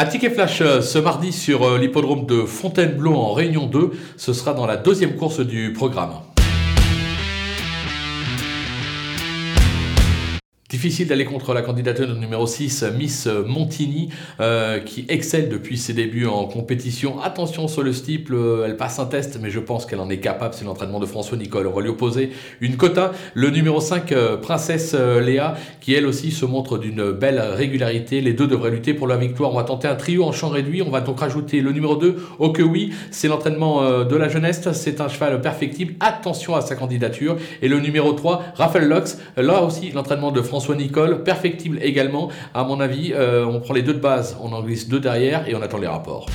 Un ticket flash euh, ce mardi sur euh, l'hippodrome de Fontainebleau en Réunion 2. Ce sera dans la deuxième course du programme. Difficile d'aller contre la candidature numéro 6, Miss Montigny, euh, qui excelle depuis ses débuts en compétition. Attention sur le steeple, euh, elle passe un test, mais je pense qu'elle en est capable. C'est l'entraînement de François Nicole. On va lui opposer une quota. Le numéro 5, euh, Princesse Léa, qui elle aussi se montre d'une belle régularité. Les deux devraient lutter pour la victoire. On va tenter un trio en champ réduit. On va donc rajouter le numéro 2, au que oui. C'est l'entraînement de la jeunesse. C'est un cheval perfectible. Attention à sa candidature. Et le numéro 3, Raphaël Lux. Là aussi, l'entraînement de François François Nicole, perfectible également. À mon avis, euh, on prend les deux de base, on en glisse deux derrière et on attend les rapports.